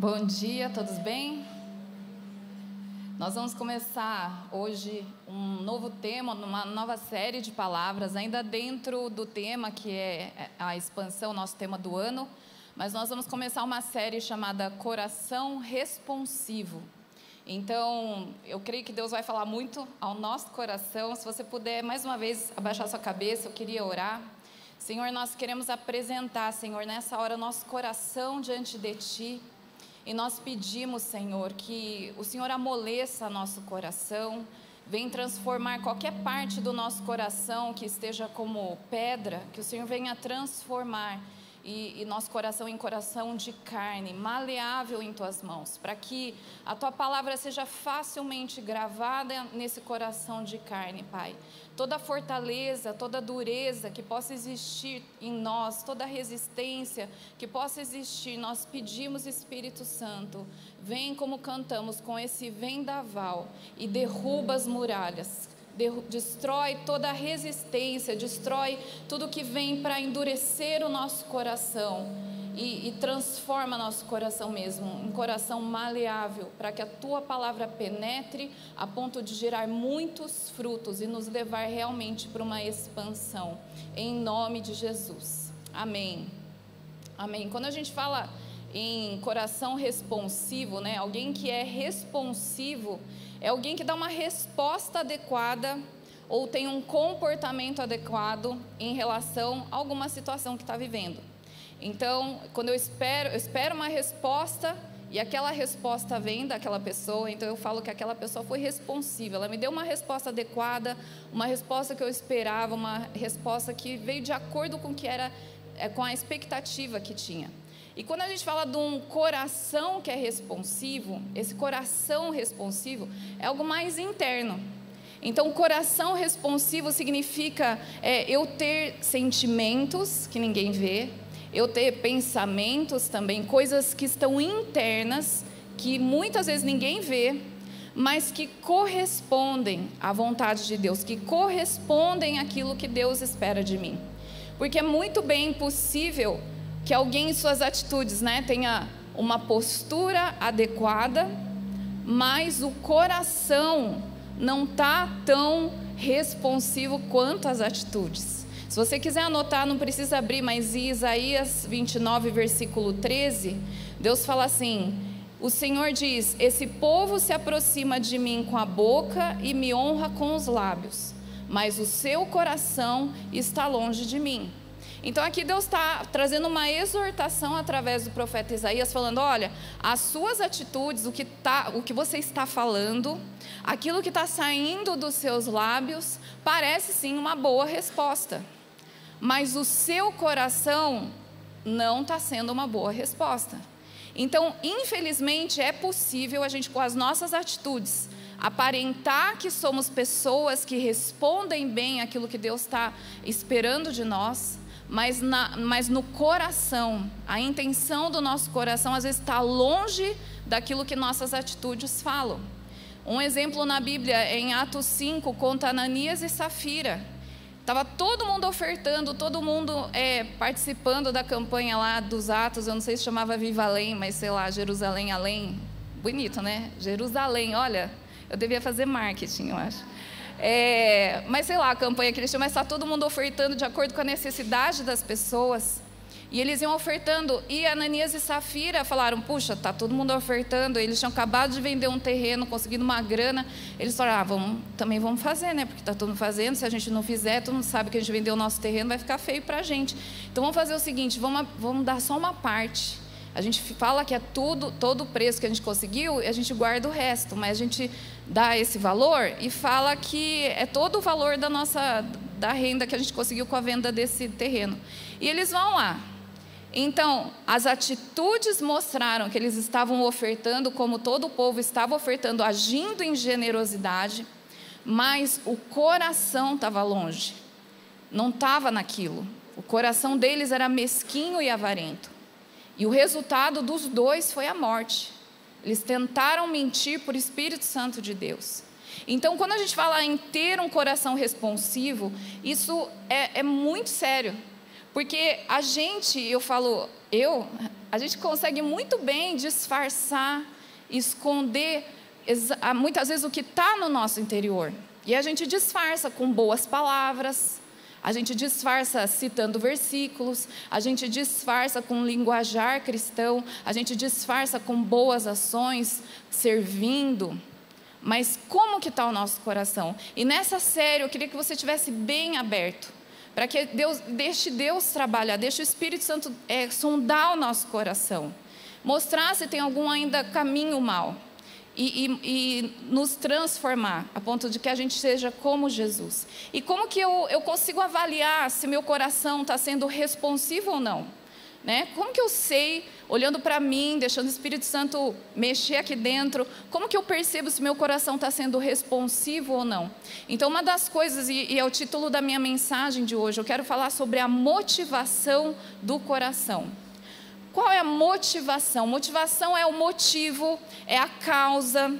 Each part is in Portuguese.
Bom dia, todos bem? Nós vamos começar hoje um novo tema, uma nova série de palavras, ainda dentro do tema que é a expansão, nosso tema do ano, mas nós vamos começar uma série chamada Coração Responsivo. Então, eu creio que Deus vai falar muito ao nosso coração. Se você puder, mais uma vez, abaixar sua cabeça, eu queria orar. Senhor, nós queremos apresentar, Senhor, nessa hora, nosso coração diante de Ti. E nós pedimos, Senhor, que o Senhor amoleça nosso coração, venha transformar qualquer parte do nosso coração que esteja como pedra, que o Senhor venha transformar e, e, nosso coração em coração de carne, maleável em tuas mãos, para que a tua palavra seja facilmente gravada nesse coração de carne, Pai. Toda fortaleza, toda dureza que possa existir em nós, toda resistência que possa existir, nós pedimos, Espírito Santo, vem como cantamos com esse vendaval e derruba as muralhas destrói toda resistência, destrói tudo que vem para endurecer o nosso coração e, e, transforma nosso coração mesmo, um coração maleável, para que a tua palavra penetre a ponto de gerar muitos frutos e nos levar realmente para uma expansão, em nome de Jesus. Amém. Amém. Quando a gente fala em coração responsivo, né? Alguém que é responsivo é alguém que dá uma resposta adequada ou tem um comportamento adequado em relação a alguma situação que está vivendo. Então, quando eu espero, eu espero uma resposta e aquela resposta vem daquela pessoa, então eu falo que aquela pessoa foi responsiva. Ela me deu uma resposta adequada, uma resposta que eu esperava, uma resposta que veio de acordo com que era é, com a expectativa que tinha. E quando a gente fala de um coração que é responsivo, esse coração responsivo é algo mais interno. Então, coração responsivo significa é, eu ter sentimentos que ninguém vê, eu ter pensamentos também, coisas que estão internas, que muitas vezes ninguém vê, mas que correspondem à vontade de Deus, que correspondem àquilo que Deus espera de mim. Porque é muito bem possível que alguém em suas atitudes né, tenha uma postura adequada, mas o coração não está tão responsivo quanto as atitudes. Se você quiser anotar, não precisa abrir, mas em Isaías 29, versículo 13, Deus fala assim: O Senhor diz: Esse povo se aproxima de mim com a boca e me honra com os lábios, mas o seu coração está longe de mim. Então aqui Deus está trazendo uma exortação através do profeta Isaías, falando: olha, as suas atitudes, o que, tá, o que você está falando, aquilo que está saindo dos seus lábios, parece sim uma boa resposta, mas o seu coração não está sendo uma boa resposta. Então, infelizmente, é possível a gente, com as nossas atitudes, aparentar que somos pessoas que respondem bem aquilo que Deus está esperando de nós, mas, na, mas no coração, a intenção do nosso coração às vezes está longe daquilo que nossas atitudes falam. Um exemplo na Bíblia, em Atos 5, conta Ananias e Safira. Estava todo mundo ofertando, todo mundo é, participando da campanha lá dos Atos. Eu não sei se chamava Viva Além, mas sei lá, Jerusalém Além. Bonito, né? Jerusalém, olha, eu devia fazer marketing, eu acho. É, mas sei lá, a campanha que eles tinham, mas está todo mundo ofertando de acordo com a necessidade das pessoas. E eles iam ofertando. E Ananias e Safira falaram: Puxa, está todo mundo ofertando. Eles tinham acabado de vender um terreno, conseguindo uma grana. Eles falaram: ah, vamos, também vamos fazer, né? Porque está todo mundo fazendo. Se a gente não fizer, todo mundo sabe que a gente vendeu o nosso terreno, vai ficar feio para a gente. Então vamos fazer o seguinte: vamos, vamos dar só uma parte. A gente fala que é tudo, todo o preço que a gente conseguiu, a gente guarda o resto, mas a gente dá esse valor e fala que é todo o valor da nossa da renda que a gente conseguiu com a venda desse terreno. E eles vão lá. Então, as atitudes mostraram que eles estavam ofertando como todo o povo estava ofertando, agindo em generosidade, mas o coração estava longe. Não estava naquilo. O coração deles era mesquinho e avarento. E o resultado dos dois foi a morte. Eles tentaram mentir por Espírito Santo de Deus. Então, quando a gente fala em ter um coração responsivo, isso é, é muito sério. Porque a gente, eu falo, eu, a gente consegue muito bem disfarçar, esconder muitas vezes o que está no nosso interior. E a gente disfarça com boas palavras, a gente disfarça citando versículos, a gente disfarça com linguajar cristão, a gente disfarça com boas ações, servindo. Mas como que está o nosso coração? E nessa série eu queria que você tivesse bem aberto, para que Deus deixe Deus trabalhar, deixe o Espírito Santo é, sondar o nosso coração, mostrar se tem algum ainda caminho mal e, e, e, nos transformar, a ponto de que a gente seja como Jesus. E como que eu, eu consigo avaliar se meu coração está sendo responsivo ou não? Né? Como que eu sei, olhando para mim, deixando o Espírito Santo mexer aqui dentro, como que eu percebo se meu coração está sendo responsivo ou não? Então, uma das coisas, e, e é o título da minha mensagem de hoje, eu quero falar sobre a motivação do coração. Qual é a motivação? Motivação é o motivo, é a causa,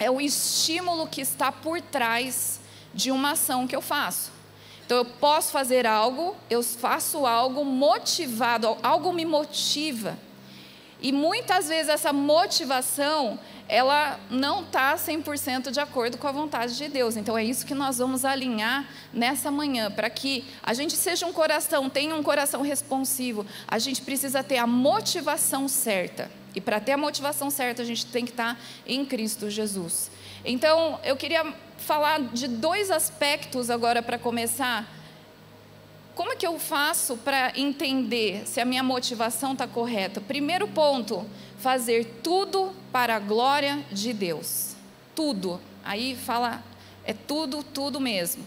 é o estímulo que está por trás de uma ação que eu faço. Então eu posso fazer algo, eu faço algo motivado, algo me motiva. E muitas vezes essa motivação ela não está 100% de acordo com a vontade de Deus. Então é isso que nós vamos alinhar nessa manhã, para que a gente seja um coração, tenha um coração responsivo. A gente precisa ter a motivação certa. E para ter a motivação certa, a gente tem que estar tá em Cristo Jesus. Então, eu queria falar de dois aspectos agora para começar. Como é que eu faço para entender se a minha motivação está correta? Primeiro ponto, fazer tudo para a glória de Deus. Tudo. Aí fala, é tudo, tudo mesmo.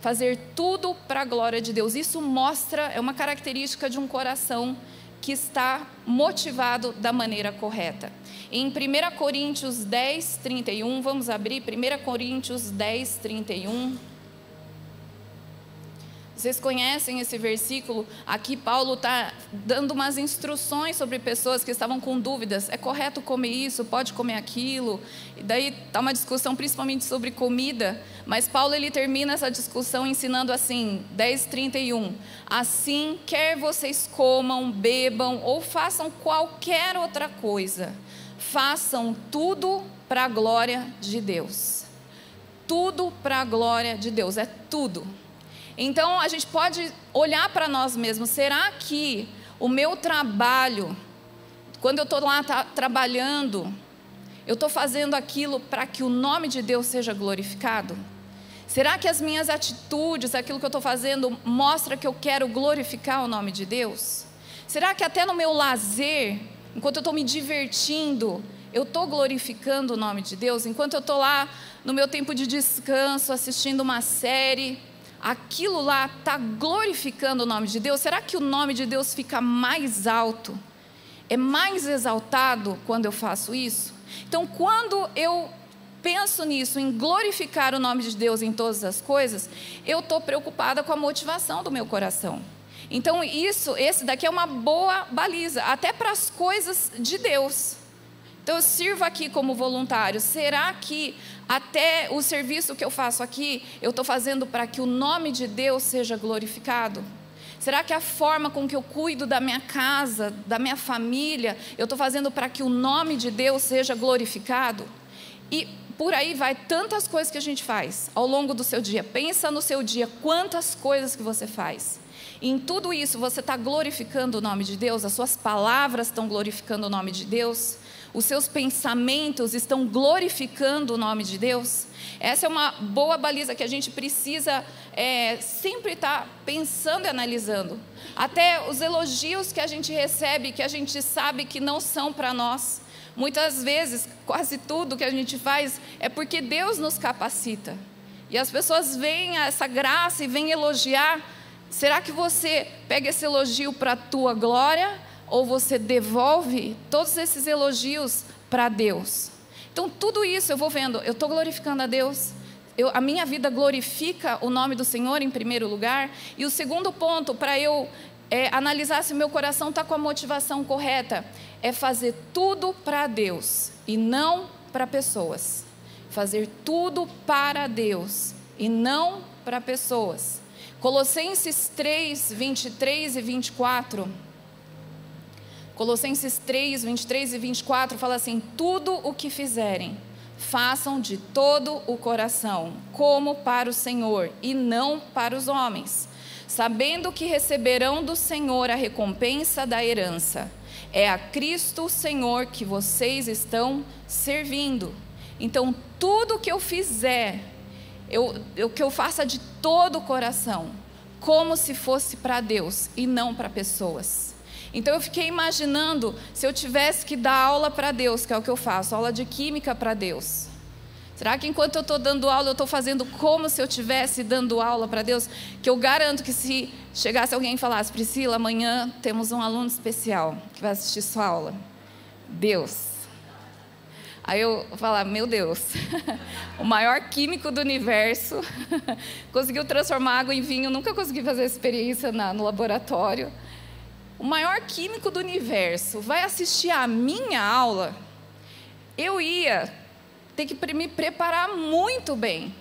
Fazer tudo para a glória de Deus. Isso mostra, é uma característica de um coração que está motivado da maneira correta. Em 1 Coríntios 10, 31, vamos abrir 1 Coríntios 10, 31. Vocês conhecem esse versículo? Aqui Paulo está dando umas instruções sobre pessoas que estavam com dúvidas. É correto comer isso? Pode comer aquilo? E daí está uma discussão principalmente sobre comida. Mas Paulo ele termina essa discussão ensinando assim, 10:31. Assim, quer vocês comam, bebam ou façam qualquer outra coisa, façam tudo para a glória de Deus. Tudo para a glória de Deus, é tudo. Então a gente pode olhar para nós mesmos: será que o meu trabalho, quando eu estou lá tá, trabalhando, eu estou fazendo aquilo para que o nome de Deus seja glorificado? Será que as minhas atitudes, aquilo que eu estou fazendo, mostra que eu quero glorificar o nome de Deus? Será que até no meu lazer, enquanto eu estou me divertindo, eu estou glorificando o nome de Deus? Enquanto eu estou lá no meu tempo de descanso, assistindo uma série, aquilo lá está glorificando o nome de Deus? Será que o nome de Deus fica mais alto? É mais exaltado quando eu faço isso? Então, quando eu penso nisso, em glorificar o nome de Deus em todas as coisas, eu estou preocupada com a motivação do meu coração. Então, isso, esse daqui é uma boa baliza, até para as coisas de Deus. Então, eu sirvo aqui como voluntário. Será que até o serviço que eu faço aqui, eu estou fazendo para que o nome de Deus seja glorificado? Será que a forma com que eu cuido da minha casa, da minha família, eu estou fazendo para que o nome de Deus seja glorificado? E por aí vai tantas coisas que a gente faz ao longo do seu dia. Pensa no seu dia, quantas coisas que você faz. E em tudo isso você está glorificando o nome de Deus, as suas palavras estão glorificando o nome de Deus os seus pensamentos estão glorificando o nome de Deus? Essa é uma boa baliza que a gente precisa é, sempre estar tá pensando e analisando. Até os elogios que a gente recebe, que a gente sabe que não são para nós. Muitas vezes, quase tudo que a gente faz é porque Deus nos capacita. E as pessoas veem essa graça e vêm elogiar. Será que você pega esse elogio para a tua glória? Ou você devolve todos esses elogios para Deus. Então, tudo isso eu vou vendo, eu estou glorificando a Deus, eu, a minha vida glorifica o nome do Senhor em primeiro lugar. E o segundo ponto, para eu é, analisar se meu coração está com a motivação correta, é fazer tudo para Deus e não para pessoas. Fazer tudo para Deus e não para pessoas. Colossenses 3, 23 e 24. Colossenses 3, 23 e 24 fala assim: Tudo o que fizerem, façam de todo o coração, como para o Senhor e não para os homens, sabendo que receberão do Senhor a recompensa da herança. É a Cristo o Senhor que vocês estão servindo. Então, tudo que eu fizer, eu, eu, que eu faça de todo o coração, como se fosse para Deus e não para pessoas. Então eu fiquei imaginando se eu tivesse que dar aula para Deus, que é o que eu faço, aula de química para Deus. Será que enquanto eu estou dando aula, eu estou fazendo como se eu estivesse dando aula para Deus? Que eu garanto que se chegasse alguém e falasse, Priscila, amanhã temos um aluno especial que vai assistir sua aula. Deus. Aí eu falar, meu Deus, o maior químico do universo conseguiu transformar água em vinho, nunca consegui fazer experiência na, no laboratório. O maior químico do universo vai assistir a minha aula. Eu ia ter que me preparar muito bem.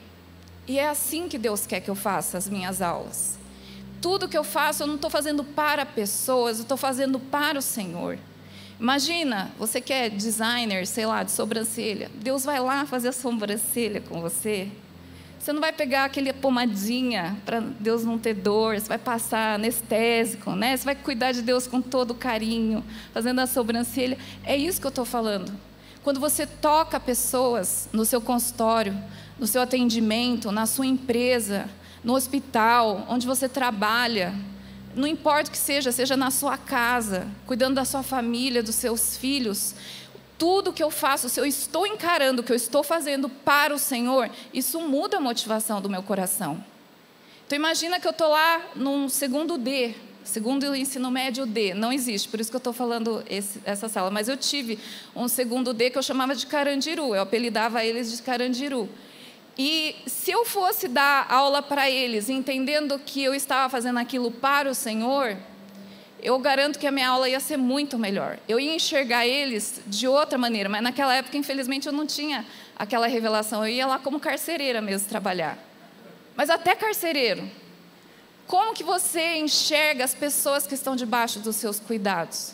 E é assim que Deus quer que eu faça as minhas aulas. Tudo que eu faço, eu não estou fazendo para pessoas, eu estou fazendo para o Senhor. Imagina, você que é designer, sei lá, de sobrancelha. Deus vai lá fazer a sobrancelha com você. Você não vai pegar aquele pomadinha para Deus não ter dor, você vai passar anestésico, né? Você vai cuidar de Deus com todo carinho, fazendo a sobrancelha. É isso que eu estou falando. Quando você toca pessoas no seu consultório, no seu atendimento, na sua empresa, no hospital, onde você trabalha, não importa o que seja, seja na sua casa, cuidando da sua família, dos seus filhos, tudo que eu faço, se eu estou encarando o que eu estou fazendo para o Senhor, isso muda a motivação do meu coração. Então imagina que eu estou lá num segundo D, segundo ensino médio D, não existe, por isso que eu estou falando esse, essa sala, mas eu tive um segundo D que eu chamava de Carandiru, eu apelidava eles de Carandiru. E se eu fosse dar aula para eles, entendendo que eu estava fazendo aquilo para o Senhor, eu garanto que a minha aula ia ser muito melhor. Eu ia enxergar eles de outra maneira, mas naquela época, infelizmente, eu não tinha aquela revelação. Eu ia lá como carcereira mesmo trabalhar. Mas até carcereiro, como que você enxerga as pessoas que estão debaixo dos seus cuidados?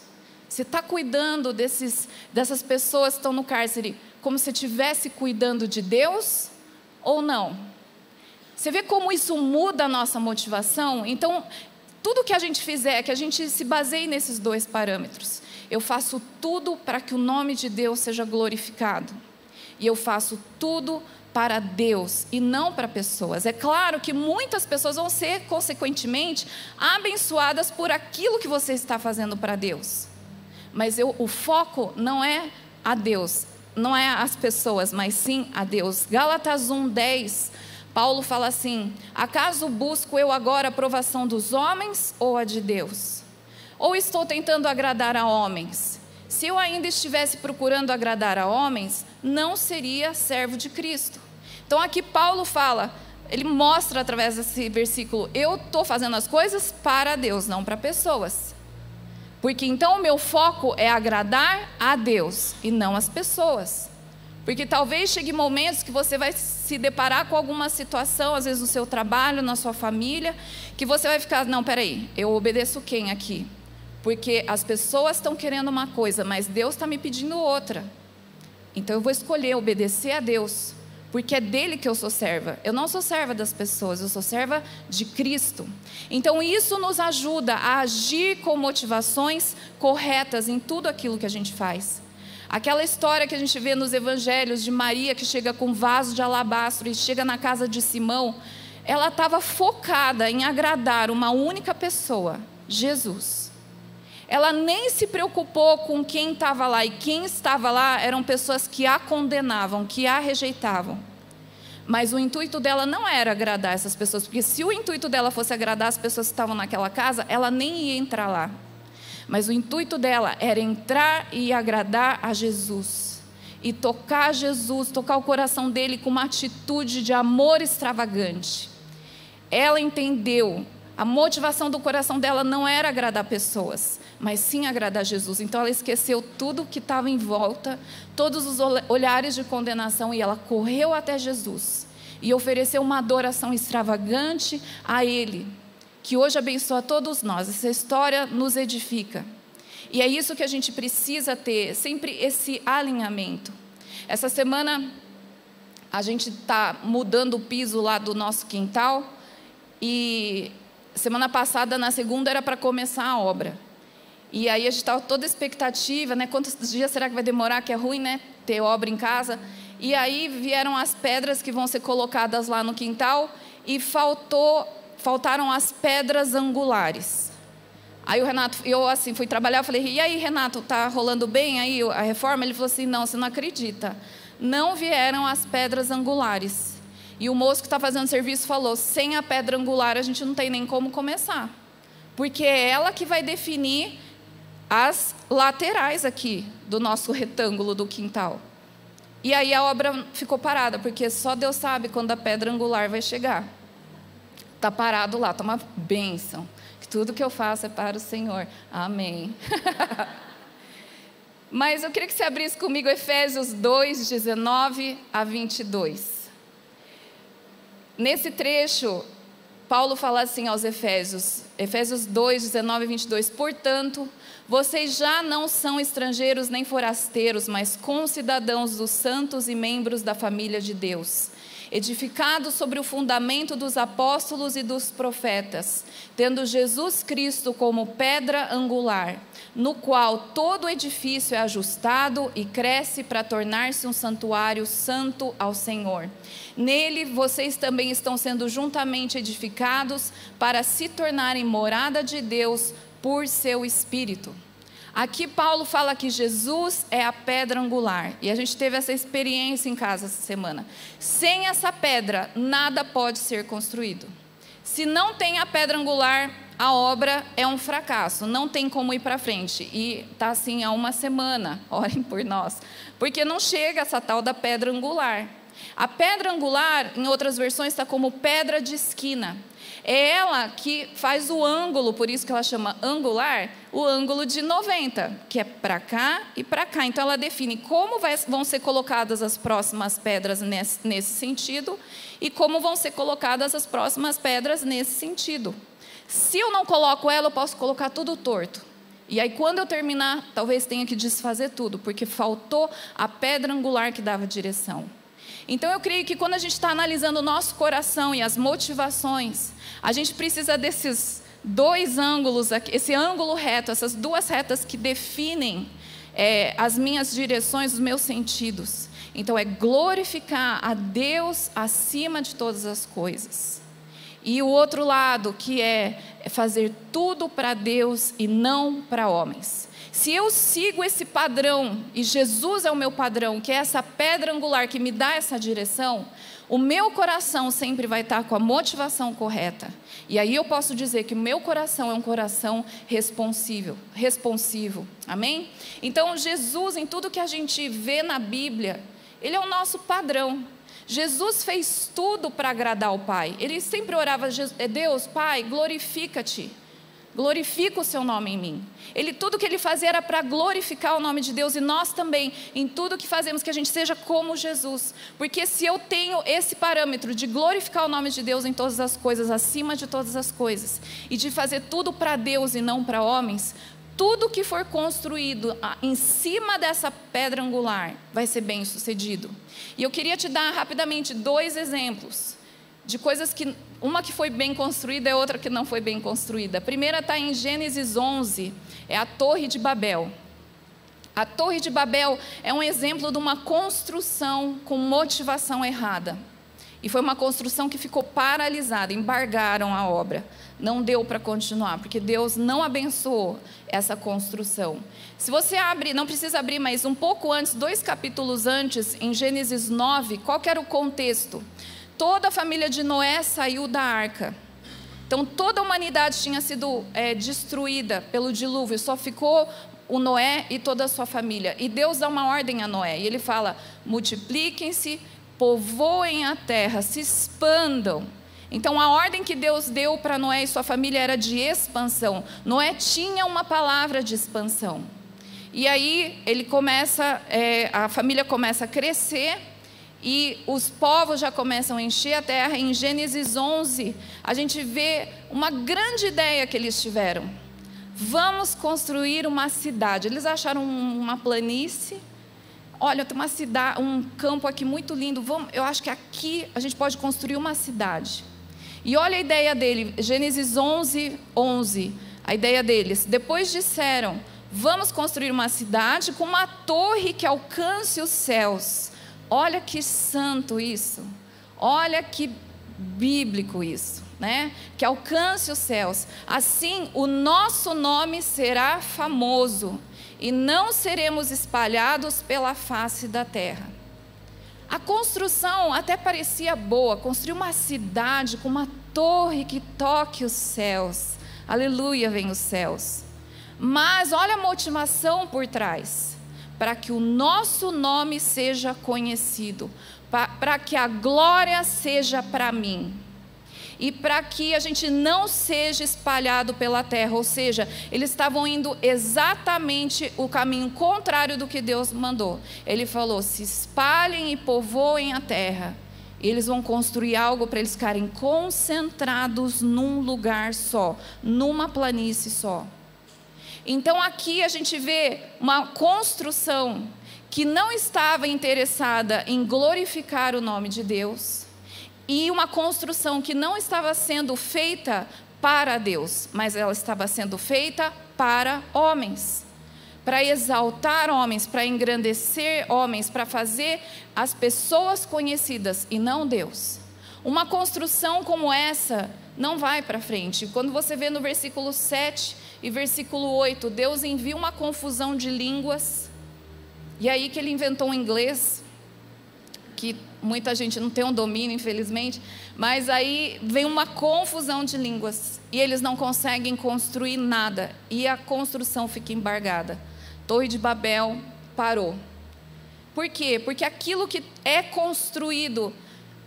Você está cuidando desses, dessas pessoas que estão no cárcere como se estivesse cuidando de Deus ou não? Você vê como isso muda a nossa motivação? Então, tudo que a gente fizer, que a gente se baseie nesses dois parâmetros. Eu faço tudo para que o nome de Deus seja glorificado. E eu faço tudo para Deus e não para pessoas. É claro que muitas pessoas vão ser, consequentemente, abençoadas por aquilo que você está fazendo para Deus. Mas eu, o foco não é a Deus, não é as pessoas, mas sim a Deus. Gálatas 1:10, Paulo fala assim: "Acaso busco eu agora a aprovação dos homens ou a de Deus? Ou estou tentando agradar a homens? Se eu ainda estivesse procurando agradar a homens, não seria servo de Cristo." Então aqui Paulo fala, ele mostra através desse versículo: eu estou fazendo as coisas para Deus, não para pessoas. Porque então o meu foco é agradar a Deus e não as pessoas. Porque talvez chegue momentos que você vai se deparar com alguma situação, às vezes no seu trabalho, na sua família, que você vai ficar, não, peraí, eu obedeço quem aqui? Porque as pessoas estão querendo uma coisa, mas Deus está me pedindo outra. Então eu vou escolher obedecer a Deus porque é dele que eu sou serva. Eu não sou serva das pessoas, eu sou serva de Cristo. Então isso nos ajuda a agir com motivações corretas em tudo aquilo que a gente faz. Aquela história que a gente vê nos evangelhos de Maria que chega com vaso de alabastro e chega na casa de Simão, ela estava focada em agradar uma única pessoa, Jesus. Ela nem se preocupou com quem estava lá, e quem estava lá eram pessoas que a condenavam, que a rejeitavam. Mas o intuito dela não era agradar essas pessoas, porque se o intuito dela fosse agradar as pessoas que estavam naquela casa, ela nem ia entrar lá. Mas o intuito dela era entrar e agradar a Jesus. E tocar Jesus, tocar o coração dele com uma atitude de amor extravagante. Ela entendeu, a motivação do coração dela não era agradar pessoas, mas sim agradar Jesus. Então ela esqueceu tudo que estava em volta, todos os olhares de condenação, e ela correu até Jesus. e oferecer uma adoração extravagante a Ele, que hoje abençoa todos nós. Essa história nos edifica. E é isso que a gente precisa ter, sempre esse alinhamento. Essa semana a gente está mudando o piso lá do nosso quintal e semana passada, na segunda, era para começar a obra. E aí a gente estava toda expectativa, né? Quantos dias será que vai demorar? Que é ruim, né? Ter obra em casa. E aí vieram as pedras que vão ser colocadas lá no quintal e faltou, faltaram as pedras angulares. Aí o Renato, eu assim fui trabalhar, falei: "E aí, Renato, tá rolando bem aí a reforma?" Ele falou assim: "Não, você não acredita. Não vieram as pedras angulares." E o moço que está fazendo serviço falou: "Sem a pedra angular a gente não tem nem como começar." Porque é ela que vai definir as laterais aqui do nosso retângulo do quintal. E aí a obra ficou parada, porque só Deus sabe quando a pedra angular vai chegar. Está parado lá, está uma bênção. Que tudo que eu faço é para o Senhor. Amém. Mas eu queria que você abrisse comigo Efésios 2, 19 a 22. Nesse trecho, Paulo fala assim aos Efésios, Efésios 2, 19 e 22. Portanto, vocês já não são estrangeiros nem forasteiros, mas concidadãos dos santos e membros da família de Deus, edificados sobre o fundamento dos apóstolos e dos profetas, tendo Jesus Cristo como pedra angular, no qual todo edifício é ajustado e cresce para tornar-se um santuário santo ao Senhor. Nele vocês também estão sendo juntamente edificados para se tornarem morada de Deus por seu espírito. Aqui Paulo fala que Jesus é a pedra angular, e a gente teve essa experiência em casa essa semana. Sem essa pedra, nada pode ser construído. Se não tem a pedra angular, a obra é um fracasso, não tem como ir para frente. E está assim há uma semana, orem por nós, porque não chega essa tal da pedra angular. A pedra angular, em outras versões, está como pedra de esquina. É ela que faz o ângulo, por isso que ela chama angular, o ângulo de 90, que é para cá e para cá. Então ela define como vai, vão ser colocadas as próximas pedras nesse, nesse sentido e como vão ser colocadas as próximas pedras nesse sentido. Se eu não coloco ela, eu posso colocar tudo torto. E aí, quando eu terminar, talvez tenha que desfazer tudo, porque faltou a pedra angular que dava direção. Então, eu creio que quando a gente está analisando o nosso coração e as motivações, a gente precisa desses dois ângulos, esse ângulo reto, essas duas retas que definem é, as minhas direções, os meus sentidos. Então, é glorificar a Deus acima de todas as coisas. E o outro lado, que é fazer tudo para Deus e não para homens. Se eu sigo esse padrão, e Jesus é o meu padrão, que é essa pedra angular que me dá essa direção, o meu coração sempre vai estar com a motivação correta. E aí eu posso dizer que o meu coração é um coração responsível, responsivo. Amém? Então, Jesus, em tudo que a gente vê na Bíblia, ele é o nosso padrão. Jesus fez tudo para agradar ao Pai. Ele sempre orava: Deus, Pai, glorifica-te. Glorifica o seu nome em mim. Ele tudo que ele fazia era para glorificar o nome de Deus e nós também, em tudo que fazemos, que a gente seja como Jesus. Porque se eu tenho esse parâmetro de glorificar o nome de Deus em todas as coisas, acima de todas as coisas, e de fazer tudo para Deus e não para homens, tudo que for construído em cima dessa pedra angular vai ser bem sucedido. E eu queria te dar rapidamente dois exemplos de coisas que uma que foi bem construída e outra que não foi bem construída. A primeira está em Gênesis 11, é a Torre de Babel. A Torre de Babel é um exemplo de uma construção com motivação errada. E foi uma construção que ficou paralisada, embargaram a obra. Não deu para continuar, porque Deus não abençoou essa construção. Se você abre, não precisa abrir, mas um pouco antes, dois capítulos antes, em Gênesis 9, qual era o contexto? Toda a família de Noé saiu da arca. Então toda a humanidade tinha sido é, destruída pelo dilúvio, só ficou o Noé e toda a sua família. E Deus dá uma ordem a Noé, e ele fala: multipliquem-se, povoem a terra, se expandam. Então a ordem que Deus deu para Noé e sua família era de expansão. Noé tinha uma palavra de expansão. E aí ele começa, é, a família começa a crescer e os povos já começam a encher a terra. Em Gênesis 11, a gente vê uma grande ideia que eles tiveram. Vamos construir uma cidade. Eles acharam uma planície. Olha, tem uma cidade, um campo aqui muito lindo. Vamos, eu acho que aqui a gente pode construir uma cidade. E olha a ideia dele, Gênesis 11, 11. A ideia deles. Depois disseram: Vamos construir uma cidade com uma torre que alcance os céus Olha que santo isso. Olha que bíblico isso, né? Que alcance os céus. Assim, o nosso nome será famoso e não seremos espalhados pela face da terra. A construção até parecia boa, construir uma cidade com uma torre que toque os céus. Aleluia, vem os céus. Mas olha a motivação por trás para que o nosso nome seja conhecido, para que a glória seja para mim. E para que a gente não seja espalhado pela terra, ou seja, eles estavam indo exatamente o caminho contrário do que Deus mandou. Ele falou: se espalhem e povoem a terra. Eles vão construir algo para eles ficarem concentrados num lugar só, numa planície só. Então aqui a gente vê uma construção que não estava interessada em glorificar o nome de Deus e uma construção que não estava sendo feita para Deus, mas ela estava sendo feita para homens. Para exaltar homens, para engrandecer homens, para fazer as pessoas conhecidas e não Deus. Uma construção como essa não vai para frente. Quando você vê no versículo 7, e versículo 8, Deus envia uma confusão de línguas. E aí que ele inventou o inglês, que muita gente não tem um domínio, infelizmente, mas aí vem uma confusão de línguas e eles não conseguem construir nada e a construção fica embargada. Torre de Babel parou. Por quê? Porque aquilo que é construído,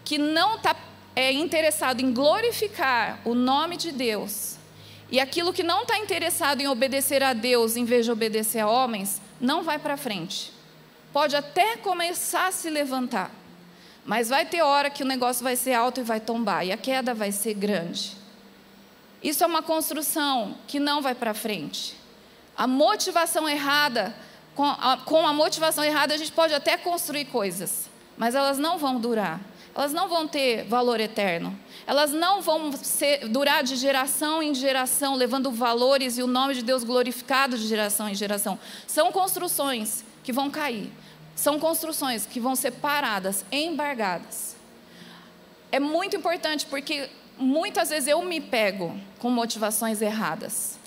que não está é, interessado em glorificar o nome de Deus, e aquilo que não está interessado em obedecer a Deus em vez de obedecer a homens, não vai para frente. Pode até começar a se levantar, mas vai ter hora que o negócio vai ser alto e vai tombar, e a queda vai ser grande. Isso é uma construção que não vai para frente. A motivação errada, com a, com a motivação errada, a gente pode até construir coisas, mas elas não vão durar elas não vão ter valor eterno. Elas não vão ser, durar de geração em geração, levando valores e o nome de Deus glorificado de geração em geração. São construções que vão cair. São construções que vão ser paradas, embargadas. É muito importante porque muitas vezes eu me pego com motivações erradas.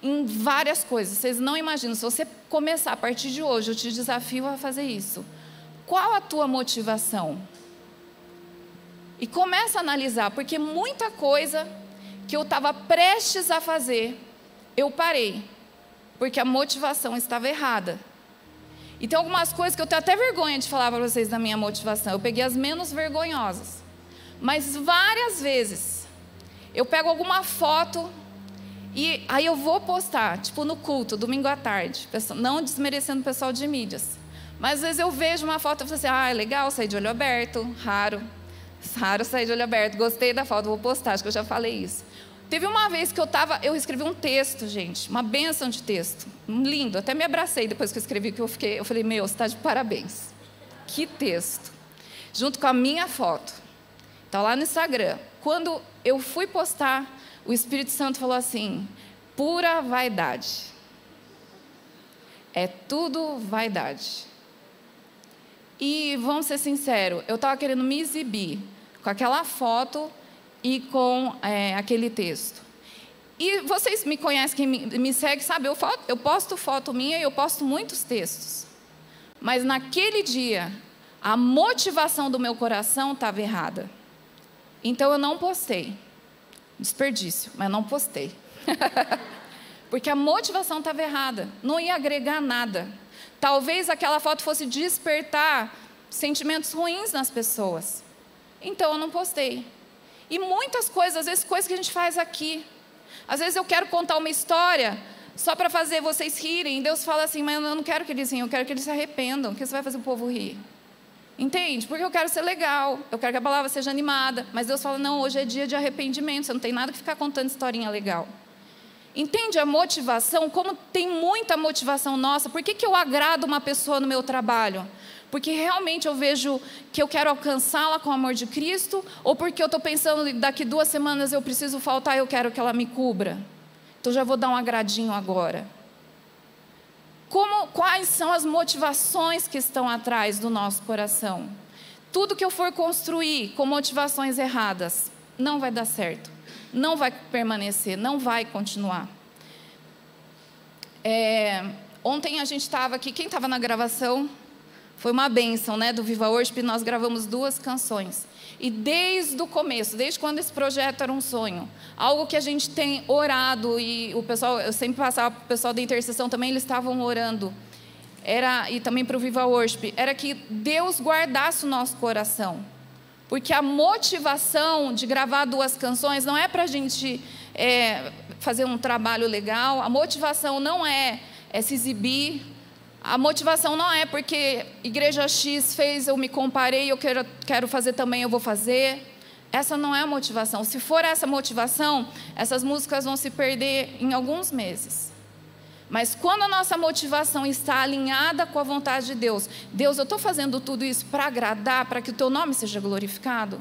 Em várias coisas. Vocês não imaginam. Se você começar a partir de hoje, eu te desafio a fazer isso. Qual a tua motivação? E começa a analisar, porque muita coisa que eu estava prestes a fazer, eu parei, porque a motivação estava errada. E tem algumas coisas que eu tenho até vergonha de falar para vocês da minha motivação. Eu peguei as menos vergonhosas. Mas várias vezes eu pego alguma foto e aí eu vou postar, tipo no culto, domingo à tarde, não desmerecendo o pessoal de mídias. Mas às vezes eu vejo uma foto e falo assim: ah, é legal sair de olho aberto, raro. Raro sair de olho aberto. Gostei da foto, vou postar, acho que eu já falei isso. Teve uma vez que eu tava, eu escrevi um texto, gente, uma benção de texto, lindo. Até me abracei depois que eu escrevi, que eu fiquei, eu falei, meu, você está de parabéns. Que texto. Junto com a minha foto. Está lá no Instagram. Quando eu fui postar, o Espírito Santo falou assim: pura vaidade. É tudo vaidade. E vamos ser sinceros, eu estava querendo me exibir com aquela foto e com é, aquele texto. E vocês me conhecem, quem me, segue, sabe, eu, foto, eu posto foto minha e eu posto muitos textos. Mas naquele dia, a motivação do meu coração estava errada. Então eu não postei. Desperdício, mas não postei. Porque a motivação estava errada, não ia agregar nada. Talvez aquela foto fosse despertar sentimentos ruins nas pessoas. Então eu não postei. E muitas coisas, às vezes coisas que a gente faz aqui. Às vezes eu quero contar uma história só para fazer vocês rirem. Deus fala assim, mas eu não quero que eles riam, eu quero que eles se arrependam. Que você vai fazer o povo rir? Entende? Porque eu quero ser legal, eu quero que a palavra seja animada. Mas Deus fala: não, hoje é dia de arrependimento, você não tem nada que ficar contando historinha legal. Entende a motivação? Como tem muita motivação nossa, por que, que eu agrado uma pessoa no meu trabalho? Porque realmente eu vejo que eu quero alcançá-la com o amor de Cristo, ou porque eu estou pensando daqui duas semanas eu preciso faltar e eu quero que ela me cubra? Então já vou dar um agradinho agora. Como, quais são as motivações que estão atrás do nosso coração? Tudo que eu for construir com motivações erradas não vai dar certo, não vai permanecer, não vai continuar. É, ontem a gente estava aqui, quem estava na gravação? Foi uma benção, né, do Viva Worship, nós gravamos duas canções. E desde o começo, desde quando esse projeto era um sonho, algo que a gente tem orado, e o pessoal, eu sempre passava para o pessoal da intercessão também, eles estavam orando, era, e também para o Viva Worship, era que Deus guardasse o nosso coração. Porque a motivação de gravar duas canções não é para a gente é, fazer um trabalho legal, a motivação não é, é se exibir, a motivação não é porque igreja X fez, eu me comparei, eu quero, quero fazer também, eu vou fazer. Essa não é a motivação. Se for essa motivação, essas músicas vão se perder em alguns meses. Mas quando a nossa motivação está alinhada com a vontade de Deus, Deus, eu estou fazendo tudo isso para agradar, para que o teu nome seja glorificado.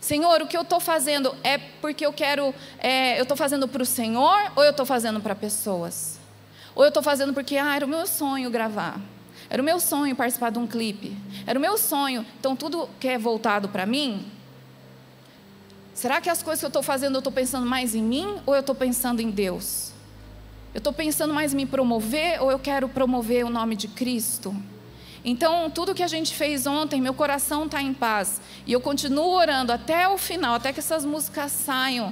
Senhor, o que eu estou fazendo é porque eu quero, é, eu estou fazendo para o Senhor ou eu estou fazendo para pessoas? Ou eu estou fazendo porque ah, era o meu sonho gravar. Era o meu sonho participar de um clipe. Era o meu sonho. Então, tudo que é voltado para mim. Será que as coisas que eu estou fazendo eu estou pensando mais em mim ou eu estou pensando em Deus? Eu estou pensando mais em me promover ou eu quero promover o nome de Cristo? Então, tudo que a gente fez ontem, meu coração está em paz. E eu continuo orando até o final, até que essas músicas saiam.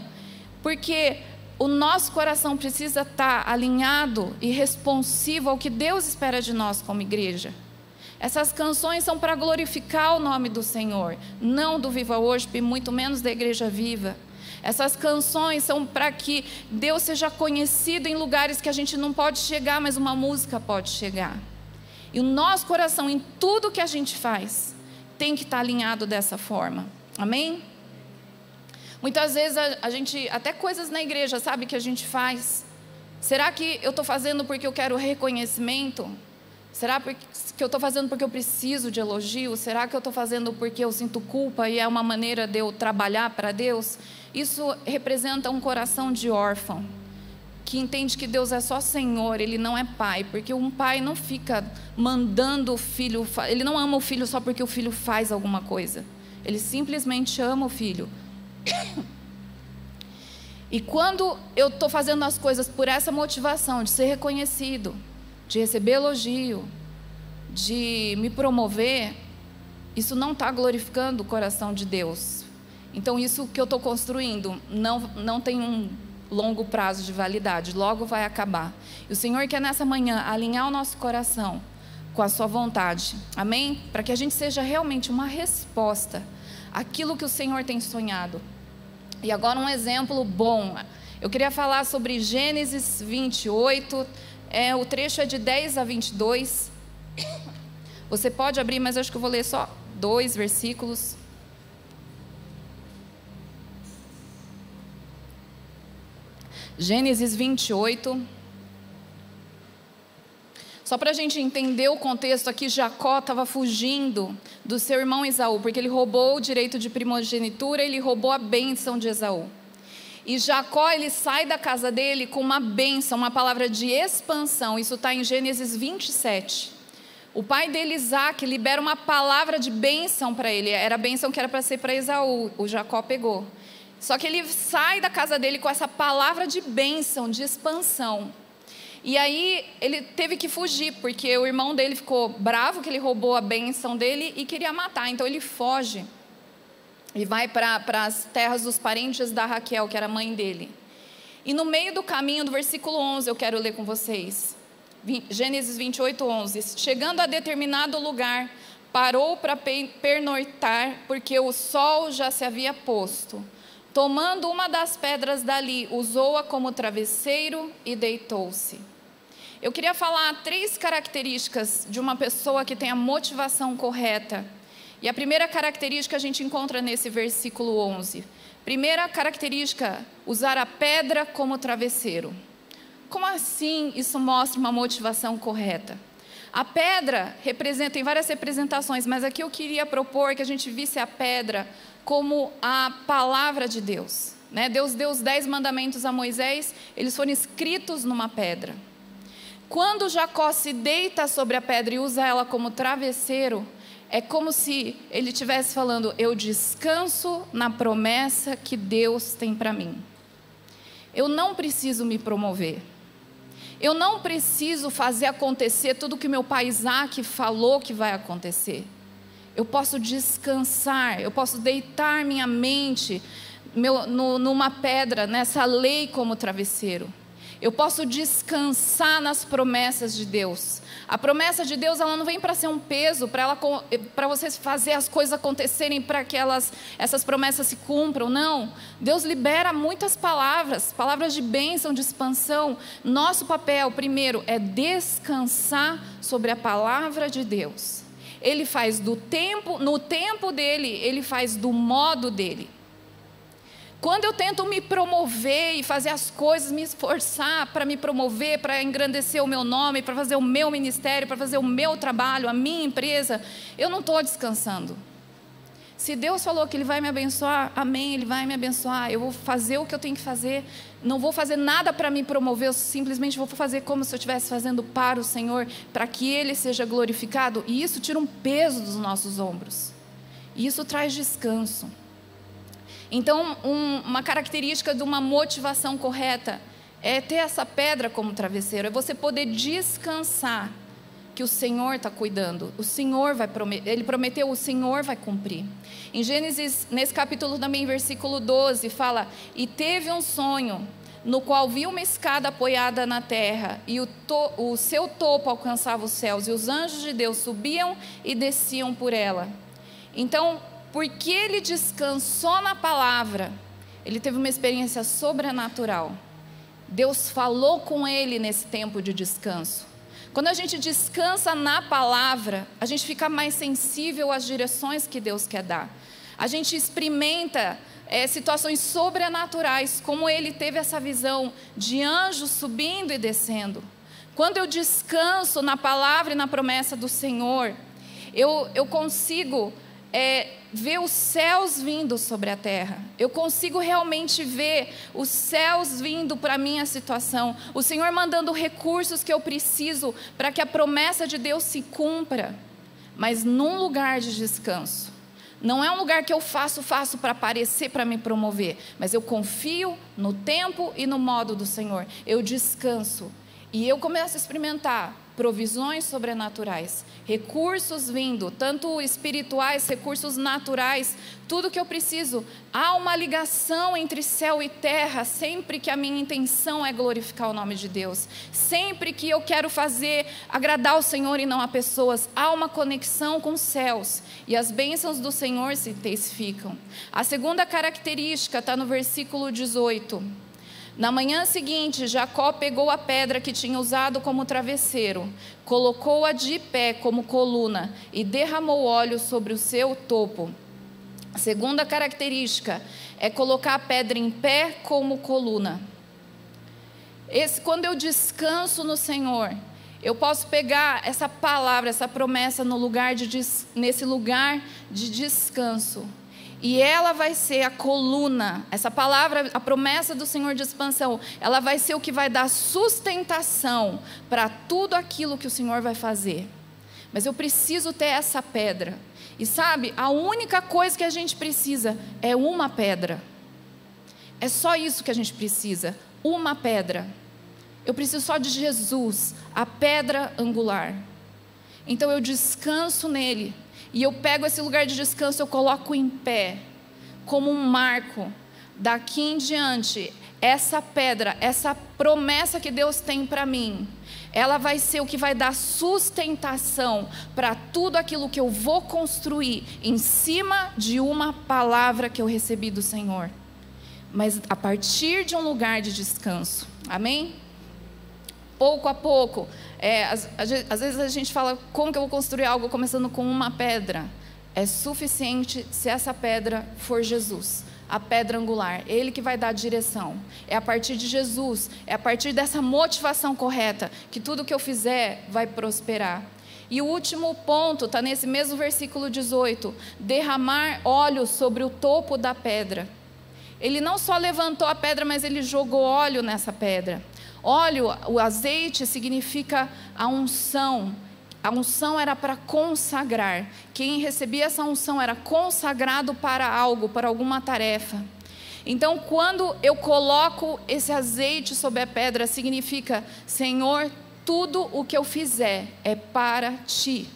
Porque o nosso coração precisa estar alinhado e responsivo ao que Deus espera de nós como igreja. Essas canções são para glorificar o nome do Senhor, não do Viva Worship, muito menos da Igreja Viva. Essas canções são para que Deus seja conhecido em lugares que a gente não pode chegar, mas uma música pode chegar. E o nosso coração, em tudo que a gente faz, tem que estar alinhado dessa forma. Amém? Muitas vezes a, a gente, até coisas na igreja, sabe, que a gente faz. Será que eu estou fazendo porque eu quero reconhecimento? Será que eu estou fazendo porque eu preciso de elogio? Será que eu estou fazendo porque eu sinto culpa e é uma maneira de eu trabalhar para Deus? Isso representa um coração de órfão, que entende que Deus é só Senhor, Ele não é pai, porque um pai não fica mandando o filho, ele não ama o filho só porque o filho faz alguma coisa, ele simplesmente ama o filho e quando eu estou fazendo as coisas por essa motivação de ser reconhecido, de receber elogio, de me promover, isso não está glorificando o coração de Deus. Então, isso que eu estou construindo não, não tem um longo prazo de validade, logo vai acabar. E o Senhor quer nessa manhã alinhar o nosso coração com a Sua vontade, amém? Para que a gente seja realmente uma resposta àquilo que o Senhor tem sonhado. E agora um exemplo bom. Eu queria falar sobre Gênesis 28, é, o trecho é de 10 a 22. Você pode abrir, mas acho que eu vou ler só dois versículos. Gênesis 28. Só para a gente entender o contexto aqui, Jacó estava fugindo do seu irmão Esaú, porque ele roubou o direito de primogenitura, ele roubou a bênção de Esaú. E Jacó, ele sai da casa dele com uma bênção, uma palavra de expansão. Isso está em Gênesis 27. O pai dele, Isaac, libera uma palavra de bênção para ele. Era a bênção que era para ser para Esaú. O Jacó pegou. Só que ele sai da casa dele com essa palavra de bênção, de expansão. E aí ele teve que fugir, porque o irmão dele ficou bravo que ele roubou a benção dele e queria matar. Então ele foge e vai para as terras dos parentes da Raquel, que era mãe dele. E no meio do caminho, do versículo 11, eu quero ler com vocês. Gênesis 28, 11. Chegando a determinado lugar, parou para pernoitar, porque o sol já se havia posto. Tomando uma das pedras dali, usou-a como travesseiro e deitou-se. Eu queria falar três características de uma pessoa que tem a motivação correta E a primeira característica a gente encontra nesse versículo 11. Primeira característica, usar a pedra como travesseiro. Como assim isso mostra uma motivação correta? A pedra representa, tem várias representações, mas aqui eu queria propor que a gente visse a pedra como a palavra de Deus. Né? Deus deu os dez mandamentos a Moisés, eles foram escritos numa pedra. Quando Jacó se deita sobre a pedra e usa ela como travesseiro, é como se ele estivesse falando: Eu descanso na promessa que Deus tem para mim. Eu não preciso me promover. Eu não preciso fazer acontecer tudo que meu pai Isaac falou que vai acontecer. Eu posso descansar, eu posso deitar minha mente meu, no, numa pedra, nessa lei como travesseiro. Eu posso descansar nas promessas de Deus. A promessa de Deus ela não vem para ser um peso, para para você fazer as coisas acontecerem para que elas, essas promessas se cumpram. Não. Deus libera muitas palavras, palavras de bênção, de expansão. Nosso papel, primeiro, é descansar sobre a palavra de Deus. Ele faz do tempo, no tempo dele, ele faz do modo dele. Quando eu tento me promover e fazer as coisas, me esforçar para me promover, para engrandecer o meu nome, para fazer o meu ministério, para fazer o meu trabalho, a minha empresa, eu não estou descansando. Se Deus falou que Ele vai me abençoar, amém, Ele vai me abençoar. Eu vou fazer o que eu tenho que fazer. Não vou fazer nada para me promover, eu simplesmente vou fazer como se eu estivesse fazendo para o Senhor, para que Ele seja glorificado. E isso tira um peso dos nossos ombros. E isso traz descanso. Então, um, uma característica de uma motivação correta é ter essa pedra como travesseiro, é você poder descansar que o Senhor está cuidando, o Senhor vai prometer, ele prometeu, o Senhor vai cumprir. Em Gênesis, nesse capítulo também, versículo 12, fala: E teve um sonho, no qual viu uma escada apoiada na terra, e o, to, o seu topo alcançava os céus, e os anjos de Deus subiam e desciam por ela. Então, porque ele descansou na palavra, ele teve uma experiência sobrenatural. Deus falou com ele nesse tempo de descanso. Quando a gente descansa na palavra, a gente fica mais sensível às direções que Deus quer dar. A gente experimenta é, situações sobrenaturais, como ele teve essa visão de anjos subindo e descendo. Quando eu descanso na palavra e na promessa do Senhor, eu, eu consigo é, ver os céus vindo sobre a terra. Eu consigo realmente ver os céus vindo para a minha situação. O Senhor mandando recursos que eu preciso para que a promessa de Deus se cumpra. Mas num lugar de descanso. Não é um lugar que eu faço, faço para aparecer, para me promover. Mas eu confio no tempo e no modo do Senhor. Eu descanso. E eu começo a experimentar provisões sobrenaturais, recursos vindo, tanto espirituais, recursos naturais, tudo que eu preciso. Há uma ligação entre céu e terra, sempre que a minha intenção é glorificar o nome de Deus, sempre que eu quero fazer agradar o Senhor e não a pessoas, há uma conexão com os céus e as bênçãos do Senhor se intensificam. A segunda característica está no versículo 18. Na manhã seguinte, Jacó pegou a pedra que tinha usado como travesseiro, colocou-a de pé como coluna e derramou óleo sobre o seu topo. A segunda característica é colocar a pedra em pé como coluna. Esse, quando eu descanso no Senhor, eu posso pegar essa palavra, essa promessa no lugar de, nesse lugar de descanso e ela vai ser a coluna, essa palavra, a promessa do Senhor de expansão, ela vai ser o que vai dar sustentação para tudo aquilo que o Senhor vai fazer. Mas eu preciso ter essa pedra. E sabe, a única coisa que a gente precisa é uma pedra. É só isso que a gente precisa, uma pedra. Eu preciso só de Jesus, a pedra angular. Então eu descanso nele e eu pego esse lugar de descanso, eu coloco em pé, como um marco. Daqui em diante, essa pedra, essa promessa que Deus tem para mim, ela vai ser o que vai dar sustentação para tudo aquilo que eu vou construir em cima de uma palavra que eu recebi do Senhor. Mas a partir de um lugar de descanso. Amém? Pouco a pouco. É, às, às, vezes a gente fala, como que eu vou construir algo começando com uma pedra? é suficiente se essa pedra for Jesus a pedra angular, Ele que vai dar a direção. É a partir de Jesus, é a partir dessa motivação correta que tudo que eu fizer vai prosperar. E o último ponto está nesse mesmo versículo 18: derramar óleo sobre o topo da pedra. Ele não só levantou a pedra, mas ele jogou óleo nessa pedra. Óleo, o azeite significa a unção, a unção era para consagrar. Quem recebia essa unção era consagrado para algo, para alguma tarefa. Então, quando eu coloco esse azeite sobre a pedra, significa: Senhor, tudo o que eu fizer é para ti.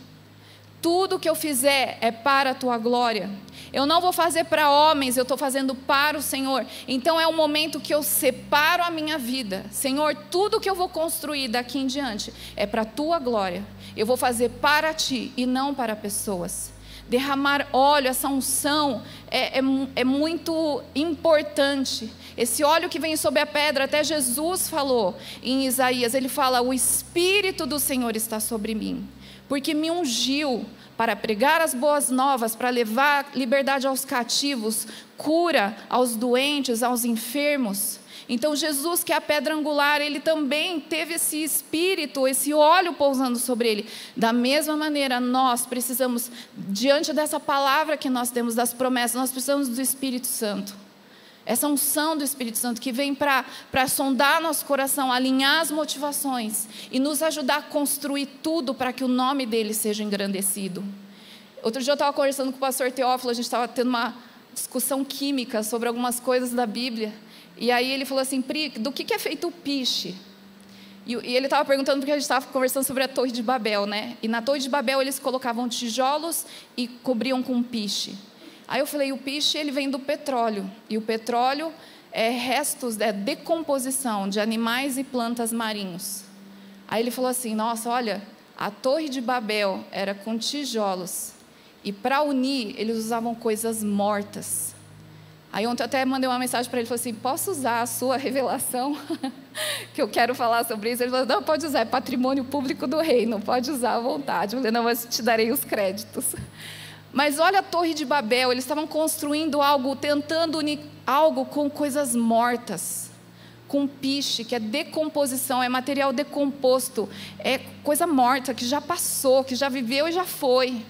Tudo que eu fizer é para a tua glória. Eu não vou fazer para homens, eu estou fazendo para o Senhor. Então é o momento que eu separo a minha vida. Senhor, tudo que eu vou construir daqui em diante é para a tua glória. Eu vou fazer para ti e não para pessoas. Derramar óleo, essa unção é, é, é muito importante. Esse óleo que vem sobre a pedra, até Jesus falou em Isaías: ele fala, O Espírito do Senhor está sobre mim, porque me ungiu para pregar as boas novas, para levar liberdade aos cativos, cura aos doentes, aos enfermos. Então, Jesus, que é a pedra angular, ele também teve esse espírito, esse óleo pousando sobre ele. Da mesma maneira, nós precisamos, diante dessa palavra que nós temos, das promessas, nós precisamos do Espírito Santo. Essa unção do Espírito Santo que vem para sondar nosso coração, alinhar as motivações e nos ajudar a construir tudo para que o nome dele seja engrandecido. Outro dia eu estava conversando com o pastor Teófilo, a gente estava tendo uma discussão química sobre algumas coisas da Bíblia. E aí ele falou assim, Pri, do que, que é feito o piche? E, e ele estava perguntando porque a gente estava conversando sobre a Torre de Babel, né? E na Torre de Babel eles colocavam tijolos e cobriam com piche. Aí eu falei, o piche ele vem do petróleo e o petróleo é restos, é decomposição de animais e plantas marinhos. Aí ele falou assim, nossa, olha, a Torre de Babel era com tijolos e para unir eles usavam coisas mortas. Aí ontem eu até mandei uma mensagem para ele, falou assim, posso usar a sua revelação? que eu quero falar sobre isso. Ele falou, não, pode usar, é patrimônio público do reino, pode usar à vontade. Eu falei, não, mas te darei os créditos. Mas olha a Torre de Babel, eles estavam construindo algo, tentando unir algo com coisas mortas, com piche, que é decomposição, é material decomposto, é coisa morta, que já passou, que já viveu e já foi.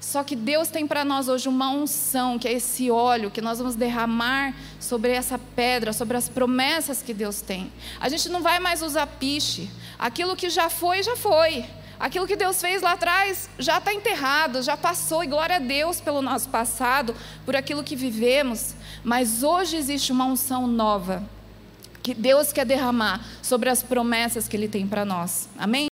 Só que Deus tem para nós hoje uma unção, que é esse óleo que nós vamos derramar sobre essa pedra, sobre as promessas que Deus tem. A gente não vai mais usar piche. Aquilo que já foi, já foi. Aquilo que Deus fez lá atrás já está enterrado, já passou, e glória a Deus pelo nosso passado, por aquilo que vivemos. Mas hoje existe uma unção nova que Deus quer derramar sobre as promessas que Ele tem para nós. Amém?